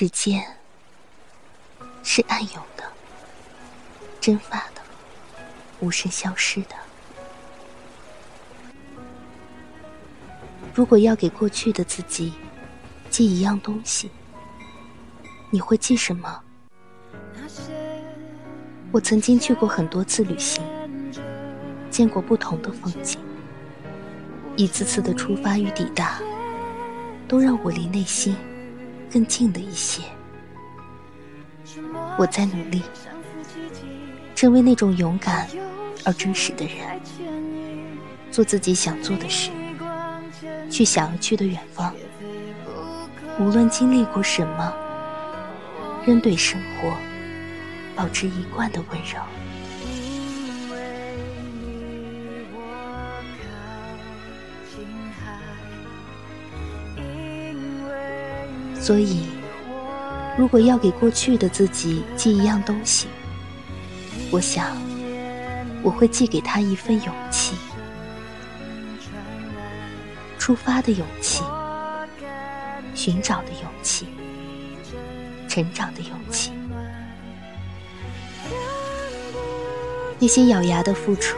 时间是暗涌的、蒸发的、无声消失的。如果要给过去的自己寄一样东西，你会寄什么？我曾经去过很多次旅行，见过不同的风景，一次次的出发与抵达，都让我离内心更近了一些。我在努力，成为那种勇敢而真实的人，做自己想做的事，去想要去的远方。无论经历过什么，仍对生活保持一贯的温柔。因为我靠近海所以，如果要给过去的自己寄一样东西，我想我会寄给他一份勇气，出发的勇气，寻找的勇气，成长的勇气。那些咬牙的付出，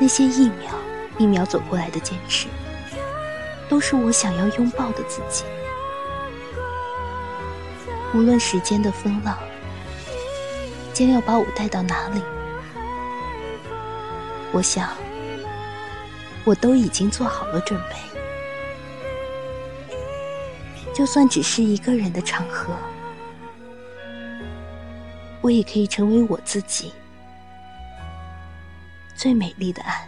那些一秒一秒走过来的坚持，都是我想要拥抱的自己。无论时间的风浪将要把我带到哪里，我想，我都已经做好了准备。就算只是一个人的场合，我也可以成为我自己最美丽的爱。